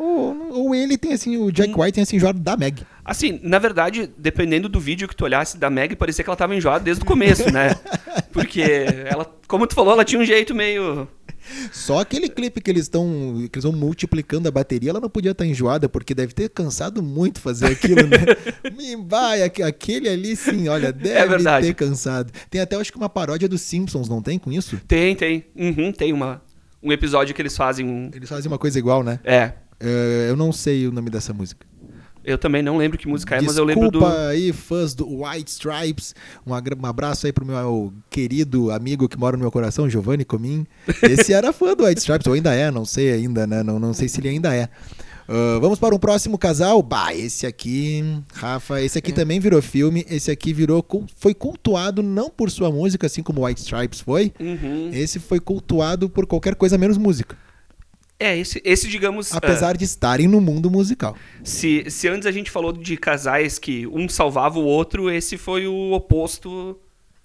Ou, ou ele tem, assim, o Jack. White tem, assim, enjoado da Meg. Assim, na verdade, dependendo do vídeo que tu olhasse da Meg, parecia que ela tava enjoada desde o começo, né? Porque ela, como tu falou, ela tinha um jeito meio... Só aquele clipe que eles estão, que eles vão multiplicando a bateria, ela não podia estar enjoada, porque deve ter cansado muito fazer aquilo, né? Me vai, aque- aquele ali sim, olha, deve verdade. ter cansado. Tem até, acho que uma paródia dos Simpsons, não tem com isso? Tem, tem. Uhum, tem uma, um episódio que eles fazem um... Eles fazem uma coisa igual, né? É, É, eu não sei o nome dessa música. eu também não lembro que música é, mas eu Desculpa lembro do... aí, fãs do White Stripes. Um, um abraço aí pro meu querido amigo que mora no meu coração, Giovanni Comim. Esse era fã do White Stripes, ou ainda é, não sei ainda, né? Não, não sei se ele ainda é. Ah, vamos para um próximo casal. Bah, esse aqui, Rafa, esse É. aqui também virou filme. Esse aqui virou, foi cultuado não por sua música, assim como White Stripes foi. Uhum. Esse foi cultuado por qualquer coisa menos música. É, esse, esse digamos. Apesar de estarem no mundo musical. ah, se, se antes a gente falou de casais que um salvava o outro, esse foi o oposto.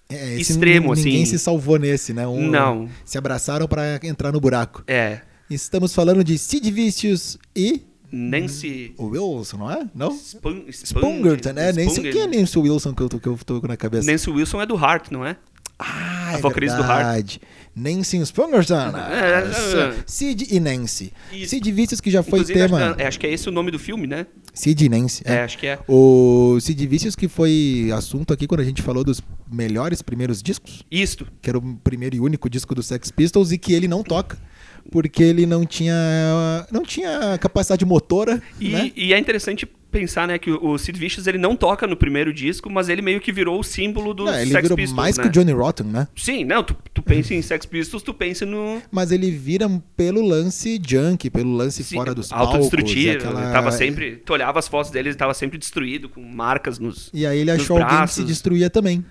É, Extremo, nin- Ninguém assim. se salvou nesse, né? Um- Não. Se abraçaram pra entrar no buraco. É. Estamos falando de Sid Vicious e Nancy. o Wilson, não é? Não? Spun,Spungerton, né? Nancy, Spunger. quem é Nancy Wilson que eu, tô, que eu tô na cabeça? Nancy Wilson é do Heart, não é? Ah, A é vocalista do Heart. verdade. NancySpungerton. É, é, é. Sid e Nancy. Isso. Sid Vicious que já foi Inclusive, tema... acho, que- acho que é esse o nome do filme, né? Sid e Nancy. É, é. acho que é. O Sid Vicious que foi assunto aqui quando a gente falou dos melhores primeiros discos. Isto. que era o primeiro e único disco do Sex Pistols e que ele não toca porque ele não tinha não tinha capacidade motora, E, né? e é interessante pensar, né, que o Sid Vicious ele não toca no primeiro disco, mas ele meio que virou o símbolo do Não, Sex virou Pistols, mais né? que o Johnny Rotten, né? Sim, não, tu, tu pensa em Sex Pistols, tu pensa no Mas ele vira pelo lance junk, pelo lance Sim, fora dos palcos, autodestrutivo, ele tava sempre, tu olhava as fotos dele, ele tava sempre destruído com marcas nos E aí ele achou alguém que se destruía também.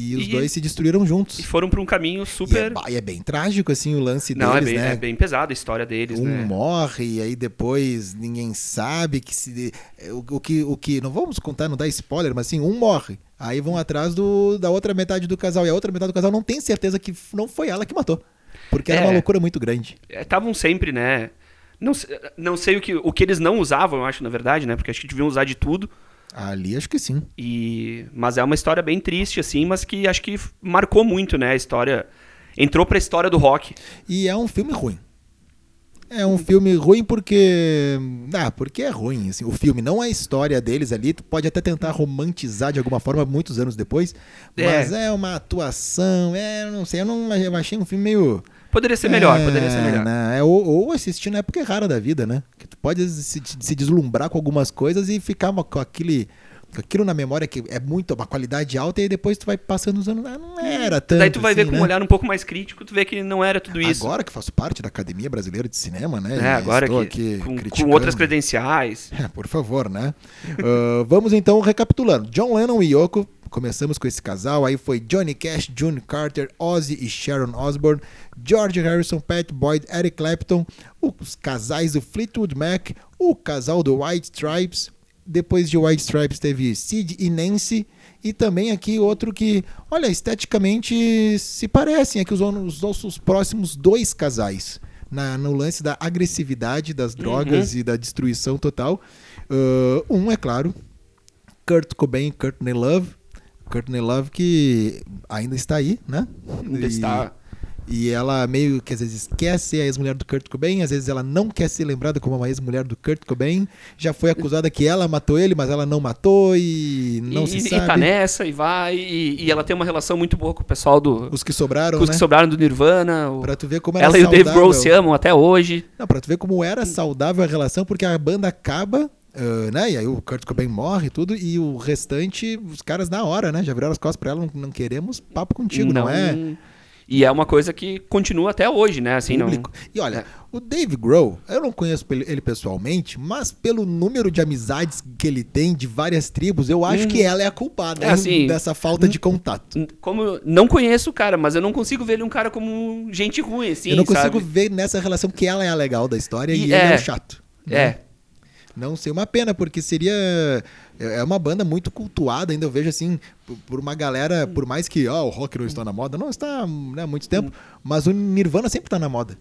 E os E- dois se destruíram juntos. e foram pra um caminho E é, super e é bem trágico assim o lance Não, é deles, bem, né? é bem pesada a história deles, um né? morre e aí depois ninguém sabe que se o, o que o que não vamos contar não dar spoiler mas assim um morre aí vão atrás do, da outra metade do casal e a outra metade do casal não tem certeza que não foi ela que matou porque era É. uma loucura muito grande Estavam sempre, né? Não, não sei o que, o que eles não usavam, eu acho, na verdade, né? Porque acho que deviam usar de tudo. Ali acho que sim E mas é uma história bem triste assim, mas que acho que marcou muito, né, a história. Entrou pra história do rock. e é um filme ruim é um filme ruim porque ah porque é ruim assim o filme não a história deles ali tu pode até tentar romantizar de alguma forma muitos anos depois mas é, uma atuação é eu não sei eu não eu achei um filme meio Poderia ser melhor, É, poderia ser melhor. né? É, ou, ou assistir na época errada da vida, né? Pode se, se deslumbrar com algumas coisas e ficar uma- com aquele. Com aquilo na memória que é muito, uma qualidade alta, e depois tu vai passando os anos. Ah, não era tanto. Daí tu vai ver assim, com um né? olhar um pouco mais crítico, tu vê que não era tudo isso. Agora que faço parte da Academia Brasileira de Cinema, né? é, agora estou que, aqui com, com outras credenciais. É, por favor, né? Ah, vamos então recapitulando. John Lennon e Yoko, começamos com esse casal. Aí foi Johnny Cash, June Carter, Ozzy e Sharon Osbourne, George Harrison, Pat Boyd, Eric Clapton, os casais do Fleetwood Mac, o casal do White Stripes. Depois de White Stripes teve Sid e Nancy. E também aqui outro que, olha, esteticamente se parecem aqui os, os nossos próximos dois casais. Na, no lance da agressividade das drogas e da destruição total. Uh, um, é claro, Kurt Cobain e Courtney Love. Courtney Love que ainda está aí, né? Ainda E- está. E ela meio que às vezes quer ser a ex-mulher do Kurt Cobain, às vezes ela não quer ser lembrada como uma ex-mulher do Kurt Cobain. Já foi acusada que ela matou ele, mas ela não matou e não e, se e sabe. tá nessa e vai. E, e ela tem uma relação muito boa com o pessoal do. Os que sobraram, com os né? que sobraram do Nirvana. o- Pra tu ver como era ela e o Dave saudável. Grohl se amam até hoje. Não, pra tu ver como era saudável a relação, porque a banda acaba, ah, né? E aí o Kurt Cobain morre e tudo, e o restante, os caras na hora, né? Já viraram as costas pra ela, não, não queremos papo contigo, não, é? E é uma coisa que continua até hoje, né? Assim, Público. E olha, É. o Dave Grohl, eu não conheço ele pessoalmente, mas pelo número de amizades que ele tem de várias tribos, eu acho Uhum. que ela é a culpada É assim, dessa falta de contato. não. Como não conheço o cara, mas eu não consigo ver ele um cara como gente ruim, assim, eu não consigo sabe? ver nessa relação que ela é a legal da história e, E ele é é. o chato. né? É. Não sei, uma pena, porque seria. É uma banda muito cultuada, ainda eu vejo assim, por, uma galera, por mais que ó, o rock não está na moda, não está né, há muito tempo, mas o Nirvana sempre está na moda.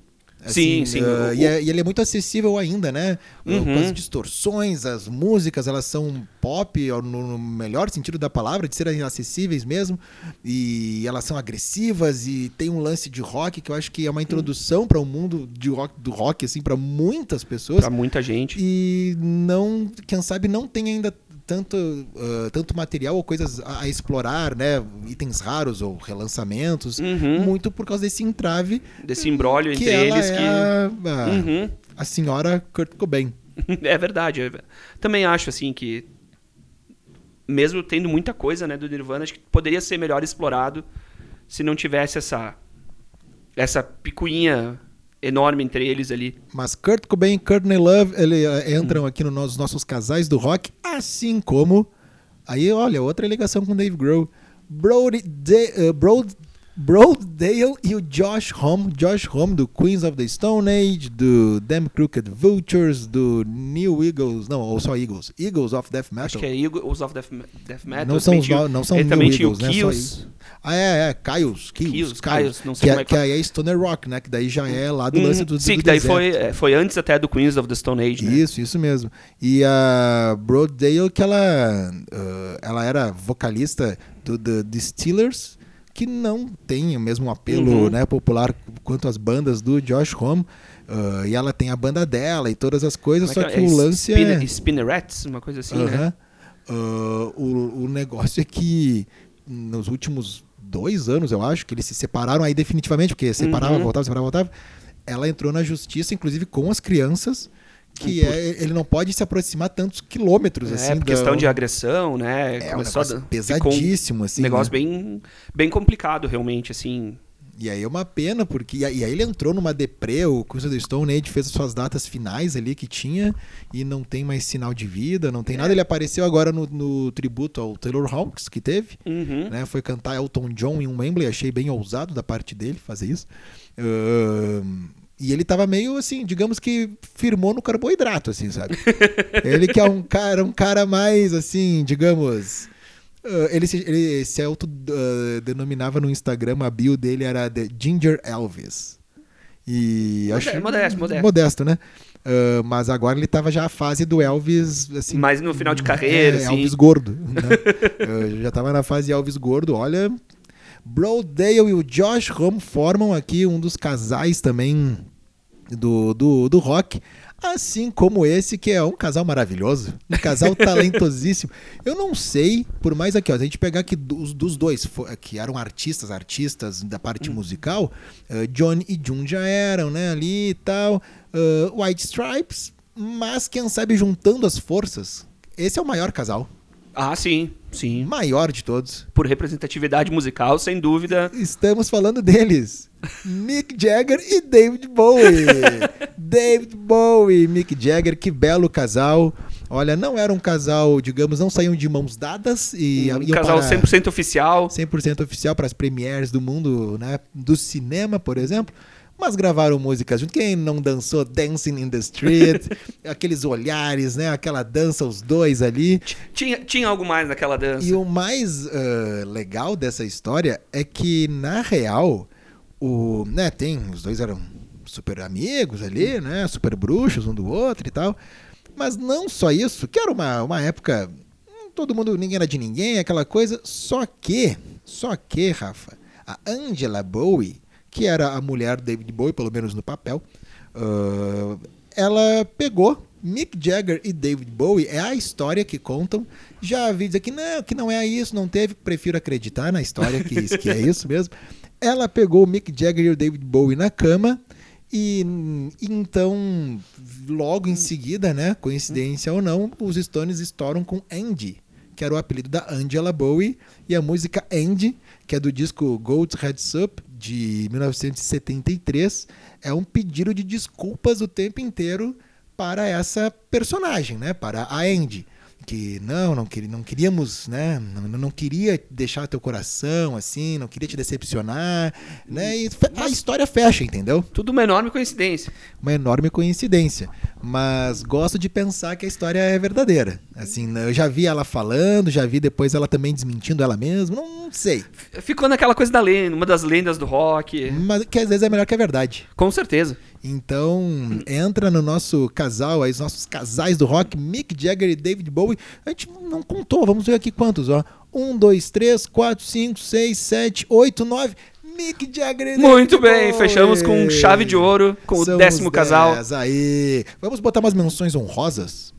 Sim, sim, ah, o- e, é- e ele é muito acessível ainda, né? Uhum. Com as distorções, as músicas, elas são pop, no, no melhor sentido da palavra, de serem acessíveis mesmo. E elas são agressivas e tem um lance de rock que eu acho que é uma introdução para o mundo de rock, do rock, assim, para muitas pessoas. Pra muita gente. E não, quem sabe não tem ainda tanto, ah, tanto material ou coisas a, a explorar, né? Itens raros ou relançamentos, Uhum. muito por causa desse entrave Desse embrólio entre eles é que. a, a- Uhum. a senhora Kurt Cobain. É verdade. é ver- Também acho, assim, que. Mesmo tendo muita coisa, né, do Nirvana, acho que poderia ser melhor explorado se não tivesse essa. Essa picuinha enorme entre eles ali. Mas Kurt Cobain e Courtney Love ele, eh, entram aqui no- nos nossos casais do rock, assim como. Aí, olha, outra ligação com Dave Grohl. Brody, De, eh, Brody Broadale e o Josh Homme. Josh Homme do Queens of the Stone Age, do Damn Crooked Vultures, do New Eagles, não, ou só Eagles, Eagles of Death Metal. Acho que é Eagles of Death, Death Metal. Não são, os não são New também tinha o Eagles, né? Kills. Ah, é, é, Caios, Kills, Caios, Caios, não sei que, como é, é que que aí é Stoner Rock, né, que daí já é lá do lance Hum, do, do Sim, do que daí deserto. foi, é, foi antes até do Queens of the Stone Age, né? Isso, isso mesmo. E a Broadale, que ela, ah, ela era vocalista do The, The Steelers, que não tem o mesmo apelo Uhum. né, popular quanto as bandas do Josh Homme. Ah, e ela tem a banda dela e todas as coisas, Como só é que é? o lance Spinner- é... Spinnerets, uma coisa assim, né? Aham. Ah, o, o negócio é que nos últimos dois anos, eu acho, que eles se separaram aí definitivamente, porque separava, Uhum. voltava, separava, voltava. Ela entrou na justiça, inclusive com as crianças, que é, ele não pode se aproximar tantos quilômetros, É, assim. por da- questão de agressão, né? É um Começou a negócio um pesadíssimo, assim. negócio né? bem, bem complicado, realmente, assim. E aí é uma pena, porque. E aí ele entrou numa deprê, o of the Stone Age fez as suas datas finais ali que tinha, e não tem mais sinal de vida, não tem É. nada. Ele apareceu agora no, no tributo ao Taylor Hawkins, que teve. Uhum. né? Foi cantar Elton John em um Wembley, achei bem ousado da parte dele fazer isso. Ahn, e ele tava meio assim, digamos que firmou no carboidrato, assim, sabe? ele que é um cara, um cara mais assim, digamos. ah, ele se, ele se auto-denominava no Instagram, a bio dele era The Ginger Elvis. E Modesto, acho modesto, modesto. modesto, né? Ah, mas agora ele tava já a fase do Elvis, assim, Mas no final de carreira, é, assim. Elvis gordo. Né? Já tava na fase Elvis gordo. Olha, Brodale e o Josh Homme formam aqui um dos casais também do, do, do rock. Assim como esse, que é um casal maravilhoso, um casal talentosíssimo. Eu não sei, por mais aqui, ó, se a gente pegar aqui dos, dos dois, que eram artistas, artistas da parte musical, eh, Johnny e June já eram, né, ali e tal, eh, White Stripes, mas quem sabe juntando as forças, esse é o maior casal, Ah, sim, sim. maior de todos. Por representatividade musical, sem dúvida. Estamos falando deles. Mick Jagger e David Bowie. David Bowie, Mick Jagger, que belo casal. Olha, não era um casal, digamos, não saíam de mãos dadas e Um casal para 100% oficial. 100% oficial para as premieres do mundo, né, do cinema, por exemplo. Mas gravaram músicas junto. Quem não dançou Dancing in the Street? aqueles olhares, né? Aquela dança, os dois ali. Tinha, tinha algo mais naquela dança. E o mais ah, legal dessa história é que, na real, o, né, tem, os dois eram super amigos ali, né? Super bruxos um do outro e tal. Mas não só isso, que era uma, uma época. hum, Todo mundo, ninguém era de ninguém, aquela coisa. Só que, só que, Rafa, a Angela Bowie, que era a mulher David Bowie, pelo menos no papel, ah, ela pegou Mick Jagger e David Bowie, é a história que contam. Já vi dizer que não, que não é isso, não teve, prefiro acreditar na história que, que é isso mesmo. Ela pegou Mick Jagger e o David Bowie na cama e, então, logo em seguida, né, coincidência ou não, os Stones estouram com Andy, que era o apelido da Angela Bowie, e a música Andy, que é do disco Gold's Heads Up, de 1973, é um pedido de desculpas o tempo inteiro para essa personagem, né, para a Andy. Que não, não, queria, não queríamos, né? Não, não queria deixar teu coração assim, não queria te decepcionar, né? E fe- a história fecha, entendeu? Tudo uma enorme coincidência. uma enorme coincidência. Mas gosto de pensar que a história é verdadeira. Assim, eu já vi ela falando, já vi depois ela também desmentindo ela mesma, não, não sei. Ficou naquela coisa da lenda, uma das lendas do rock. Mas que às vezes é melhor que a verdade. Com certeza. Então, entra no nosso casal, aí, os nossos casais do rock, Mick Jagger e David Bowie. A gente não contou, vamos ver aqui quantos, ó. Um, dois, três, quatro, cinco, seis, sete, oito, nove. Mick Jagger e David Muito bem, Bowie. fechamos com chave de ouro, com São o décimo casal. Aí. Vamos botar umas menções honrosas?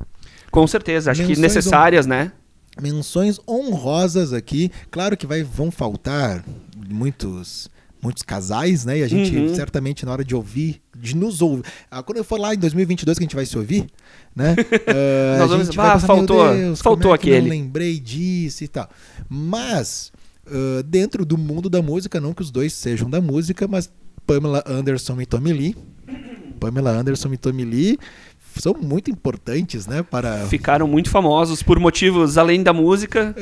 Com certeza, acho que Menções necessárias, né? menções honrosas aqui. Claro que vai, vão faltar muitos muitos casais, né? E a gente Uhum. certamente na hora de ouvir, de nos ouvir, ah, quando eu for lá em 2022 que a gente vai se ouvir, né? ah, Nós vamos- ah, pensar, faltou- Deus, faltou como é que aquele. Não lembrei disso e tal. Mas ah, dentro do mundo da música, não que os dois sejam da música, mas Pamela Anderson e Tommy Lee, Pamela Anderson e Tommy Lee são muito importantes, né? Para Ficaram muito famosos por motivos além da música.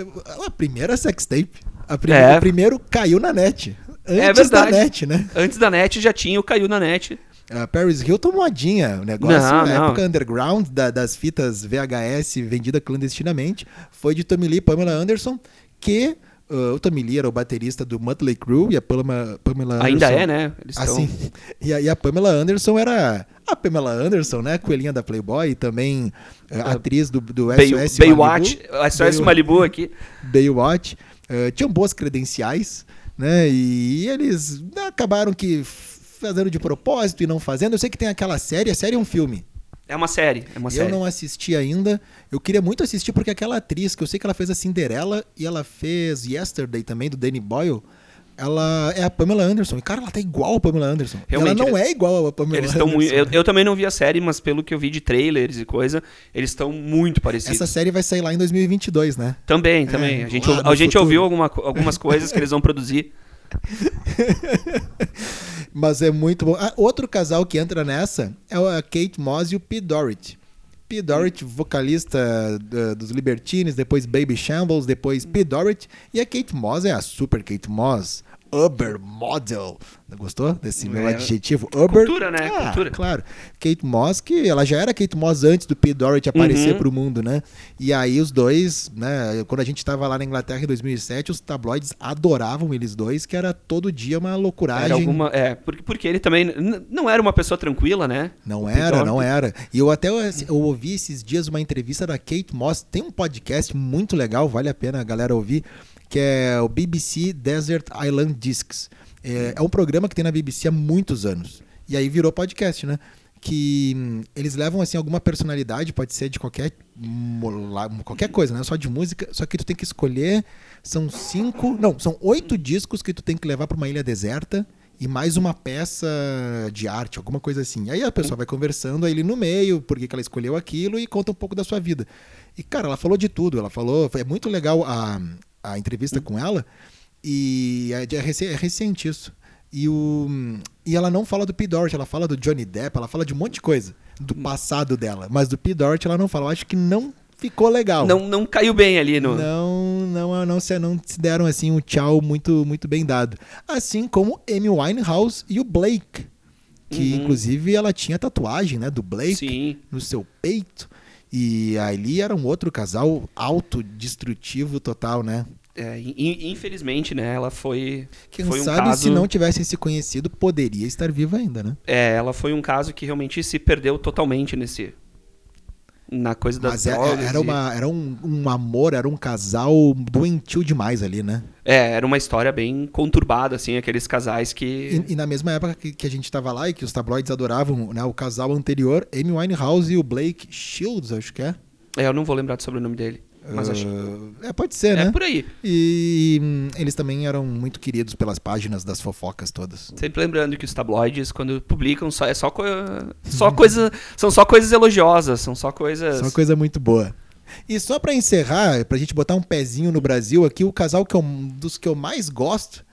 a primeira sextape. A prime- É. O primeiro caiu na net. Antes da verdade. net, né? Antes da net já tinha o Caiu na net. A Paris Hilton modinha, o negócio Não, na não. época underground da- das fitas VHS vendida clandestinamente foi de Tommy Lee e Pamela Anderson, que uh, o Tommy Lee era o baterista do Mötley Crüe e a Pamela, Pamela Anderson... Ainda é, né? Eles. Assim, e, a, e a Pamela Anderson era a Pamela Anderson, né? Coelhinha da Playboy também uh, atriz do, do Bay, SOS Baywatch, Malibu, SOS Bay- Malibu aqui. Baywatch, eh, tinham boas credenciais, né? E eles acabaram que fazendo de propósito e não fazendo. Eu sei que tem aquela série, a série é um filme. É uma série, é uma eu série. não assisti ainda. Eu queria muito assistir porque aquela atriz, que eu sei que ela fez a Cinderela e ela fez Yesterday também, do Danny Boyle. Ela é a Pamela Anderson. E, cara, ela tá igual a Pamela Anderson. Realmente, ela não é igual a Pamela Eles Anderson. muito. Eu, eu também não vi a série, mas pelo que eu vi de trailers e coisa, eles estão muito parecidos. Essa série vai sair lá em 2022, né? Também, também. É, a gente, a gente futuro. ouviu alguma algumas coisas que eles vão produzir. Mas é muito bom. Ah, outro casal que entra nessa é a Kate Moss e o Pete Doherty. Pete Doherty, vocalista da- dos Libertines, depois Baby Shambles, depois Pete Doherty. E a Kate Moss é a super Kate Moss, Uber Model. Gostou desse meu É. adjetivo? Uber. Cultura, né? Ah, Cultura. Claro. Kate Moss, que ela já era Kate Moss antes do Pete Doherty aparecer Uhum. pro mundo, né? E aí os dois, né? Quando a gente tava lá na Inglaterra em 2007, os tabloides adoravam eles dois, que era todo dia uma loucuragem. Era alguma, é, porque, porque ele também não era uma pessoa tranquila, né? Não O era, não era. E eu até eu ouvi esses dias uma entrevista da Kate Moss. Tem um podcast muito legal, vale a pena a galera ouvir, que é o BBC Desert Island Discs. É, é um programa que tem na BBC há muitos anos. E aí virou podcast, né? Que hum, eles levam assim alguma personalidade, pode ser de qualquer qualquer coisa, não é só de música, só que tu tem que escolher. São cinco, não, são oito discos que tu tem que levar para uma ilha deserta e mais uma peça de arte, alguma coisa assim. Aí a pessoa vai conversando aí ali no meio, por que ela escolheu aquilo e conta um pouco da sua vida. E, cara, ela falou de tudo. Ela falou. É muito legal a, a entrevista com ela. E é, é reci- é recente isso. E, o, e ela não fala do P. Doherty, ela fala do Johnny Depp, ela fala de um monte de coisa do passado dela. Mas do P. Doherty ela não fala. Eu acho que não ficou legal. Não, não caiu bem ali no. Não, não, não, se, não se deram assim um tchau muito, muito bem dado. Assim como Amy Winehouse e o Blake. Que Uhum. inclusive ela tinha tatuagem, né, do Blake Sim. no seu peito. E ali era um outro casal autodestrutivo total, né? É, in- infelizmente, né? Ela foi. Quem foi um sabe caso, se não tivessem se conhecido, poderia estar viva ainda, né? É, ela foi um caso que realmente se perdeu totalmente nesse. Na coisa das Mas é- drogas. era, uma, era um, um amor, era um casal doentio demais ali, né? É, era uma história bem conturbada, assim, aqueles casais que. E, e na mesma época que, que a gente tava lá e que os tabloides adoravam né, o casal anterior, Amy Winehouse e o Blake Shields, acho que é. É, eu não vou lembrar do sobrenome dele. Mas acho. É, pode ser, É né? por aí. E hum, eles também eram muito queridos pelas páginas das fofocas todas. Sempre lembrando que os tabloides, quando publicam, só, é só, co... só coisa. São só coisas elogiosas, são só coisas. É uma coisa muito boa. E só pra encerrar, pra gente botar um pezinho no Brasil aqui, o casal que eu, dos que eu mais gosto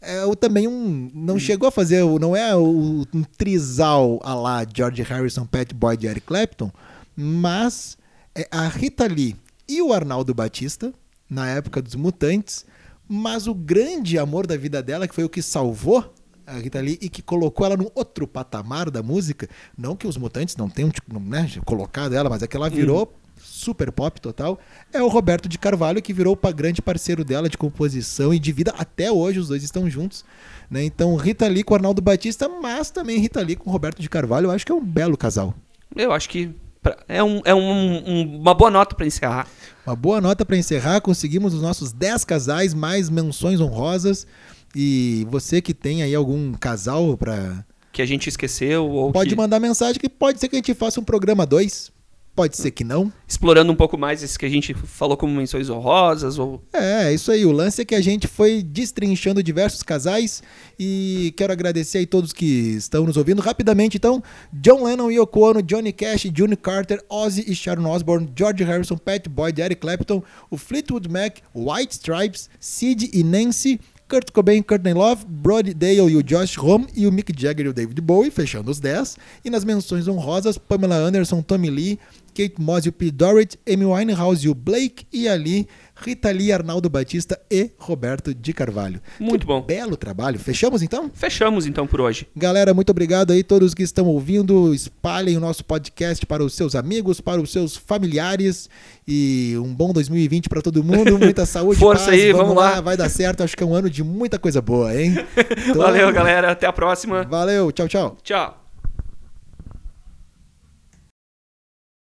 é o, também um. Não chegou a fazer, não é o, um trisal a lá George Harrison, Pat Boyd e Eric Clapton, mas é a Rita Lee e o Arnaldo Batista, na época dos Mutantes, mas o grande amor da vida dela, que foi o que salvou a Rita Lee e que colocou ela num outro patamar da música. Não que os Mutantes não tenham tipo, né, colocado ela, mas é que ela virou super pop total. É o Roberto de Carvalho, que virou o grande parceiro dela de composição e de vida. Até hoje os dois estão juntos. Né? Então, Rita Lee com o Arnaldo Batista, mas também Rita Lee com o Roberto de Carvalho. Eu acho que é um belo casal. Eu acho que pra- é, um, é um- um- uma boa nota pra encerrar. Uma boa nota para encerrar. Conseguimos os nossos 10 casais, mais menções honrosas. E você que tem aí algum casal para Que a gente esqueceu, ou Pode que- mandar mensagem que pode ser que a gente faça um programa 2. Pode ser que não. explorando um pouco mais esse que a gente falou como menções honrosas, ou. É, isso aí. O lance é que a gente foi destrinchando diversos casais e quero agradecer aí todos que estão nos ouvindo. Rapidamente, então, John Lennon e Yoko Ono, Johnny Cash, June Carter, Ozzy e Sharon Osbourne, George Harrison, Pat Boyd, Eric Clapton, o Fleetwood Mac, White Stripes, Sid e Nancy, Kurt Cobain, Courtney Love, Brody Dale e o Josh Homme e o Mick Jagger e o David Bowie, fechando os 10. E nas menções honrosas, Pamela Anderson, Tommy Lee, Kate Moss e o P. Dorrit, Amy Winehouse e o Blake, e ali Rita Lee, Arnaldo Batista e Roberto de Carvalho. Muito Que bom. Belo trabalho. Fechamos então? Fechamos então por hoje. Galera, muito obrigado aí todos que estão ouvindo. Espalhem o nosso podcast para os seus amigos, para os seus familiares e um bom 2020 para todo mundo. Muita saúde, Força paz. aí, vamos lá. Vai dar certo. Acho que é um ano de muita coisa boa, hein? Então, Valeu, galera. Até a próxima. Valeu, tchau, tchau. Tchau.